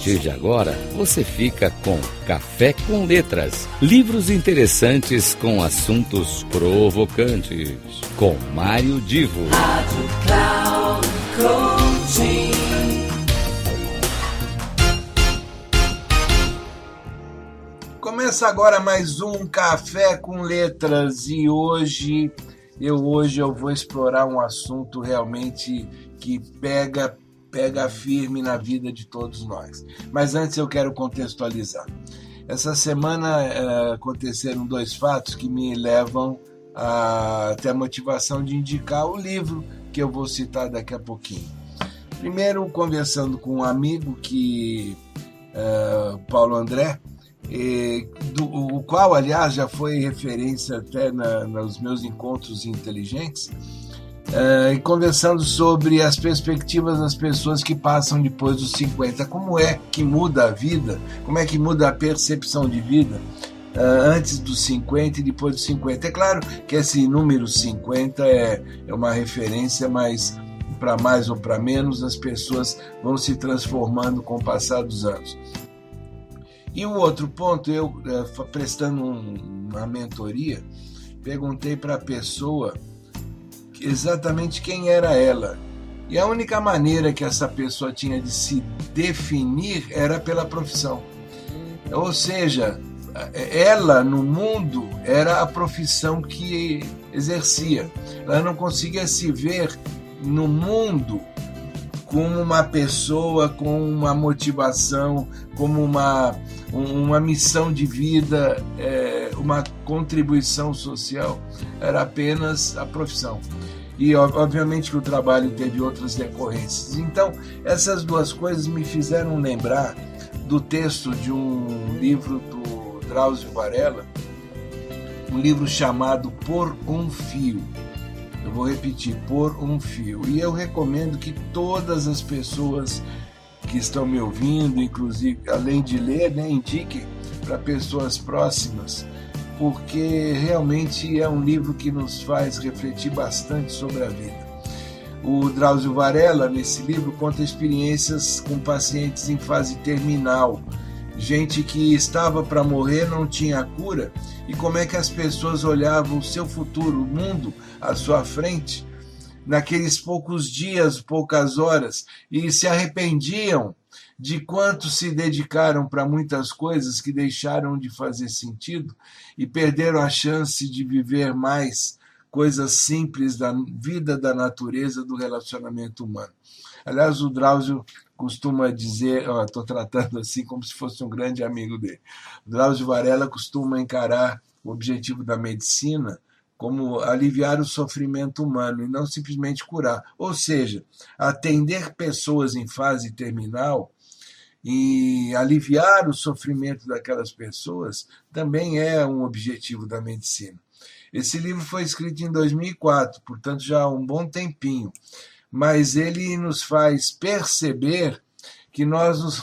partir de agora, você fica com Café com Letras. Livros interessantes com assuntos provocantes. Com Mário Divo. Rádio Cloud Coaching. Começa agora mais um Café com Letras e hoje eu hoje eu vou explorar um assunto realmente que pega pega firme na vida de todos nós. Mas antes eu quero contextualizar. Essa semana é, aconteceram dois fatos que me levam a ter a motivação de indicar o livro que eu vou citar daqui a pouquinho. Primeiro, conversando com um amigo que é, Paulo André, e, do, o qual, aliás, já foi referência até na, nos meus encontros inteligentes, Uh, e conversando sobre as perspectivas das pessoas que passam depois dos 50. Como é que muda a vida? Como é que muda a percepção de vida uh, antes dos 50 e depois dos 50? É claro que esse número 50 é, é uma referência, mas para mais ou para menos as pessoas vão se transformando com o passar dos anos. E o outro ponto, eu uh, prestando um, uma mentoria, perguntei para a pessoa exatamente quem era ela. E a única maneira que essa pessoa tinha de se definir era pela profissão. Ou seja, ela no mundo era a profissão que exercia. Ela não conseguia se ver no mundo como uma pessoa com uma motivação, como uma, uma missão de vida, é, uma contribuição social, era apenas a profissão. E obviamente que o trabalho teve outras decorrências. Então, essas duas coisas me fizeram lembrar do texto de um livro do Drauzio Varela, um livro chamado Por um Fio eu vou repetir, por um fio. E eu recomendo que todas as pessoas que estão me ouvindo, inclusive, além de ler, né, indiquem para pessoas próximas, porque realmente é um livro que nos faz refletir bastante sobre a vida. O Drauzio Varela, nesse livro, conta experiências com pacientes em fase terminal, gente que estava para morrer, não tinha cura, e como é que as pessoas olhavam o seu futuro, o mundo à sua frente, naqueles poucos dias, poucas horas, e se arrependiam de quanto se dedicaram para muitas coisas que deixaram de fazer sentido e perderam a chance de viver mais coisas simples da vida da natureza do relacionamento humano. Aliás, o Drauzio costuma dizer, estou tratando assim como se fosse um grande amigo dele. O Drauzio Varela costuma encarar o objetivo da medicina como aliviar o sofrimento humano e não simplesmente curar. Ou seja, atender pessoas em fase terminal e aliviar o sofrimento daquelas pessoas também é um objetivo da medicina. Esse livro foi escrito em 2004, portanto já há um bom tempinho. Mas ele nos faz perceber que nós nos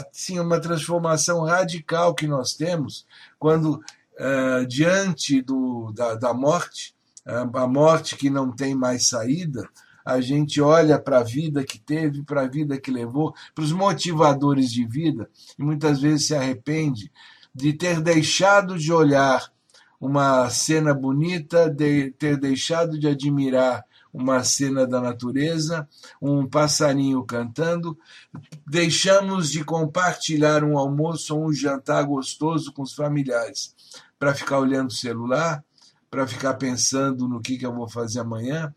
assim, uma transformação radical que nós temos quando uh, diante do, da, da morte, uh, a morte que não tem mais saída, a gente olha para a vida que teve, para a vida que levou, para os motivadores de vida, e muitas vezes se arrepende de ter deixado de olhar uma cena bonita, de ter deixado de admirar uma cena da natureza, um passarinho cantando, deixamos de compartilhar um almoço ou um jantar gostoso com os familiares para ficar olhando o celular, para ficar pensando no que, que eu vou fazer amanhã.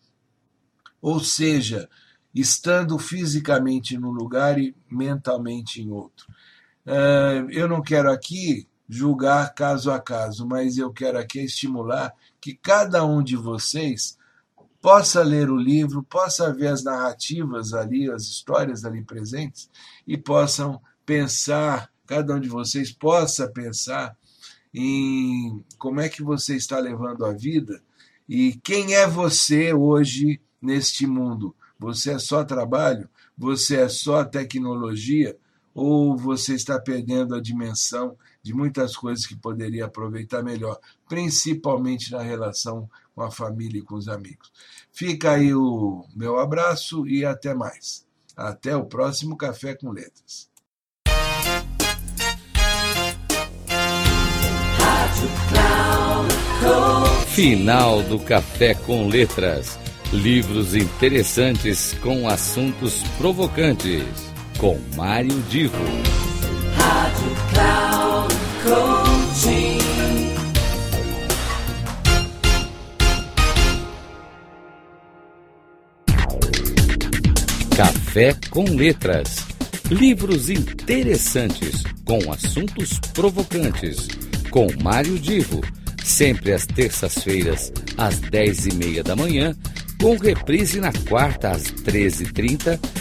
Ou seja, estando fisicamente num lugar e mentalmente em outro. Uh, eu não quero aqui julgar caso a caso, mas eu quero aqui estimular que cada um de vocês possa ler o livro, possa ver as narrativas ali, as histórias ali presentes e possam pensar, cada um de vocês possa pensar em como é que você está levando a vida e quem é você hoje neste mundo. Você é só trabalho? Você é só tecnologia? ou você está perdendo a dimensão de muitas coisas que poderia aproveitar melhor, principalmente na relação com a família e com os amigos. Fica aí o meu abraço e até mais. Até o próximo Café com Letras. Final do Café com Letras. Livros interessantes com assuntos provocantes. Com Mário Divo. Rádio Cloud Coaching. Café com Letras. Livros interessantes com assuntos provocantes. Com Mário Divo sempre às terças-feiras, às dez e meia da manhã, com reprise na quarta às 13h30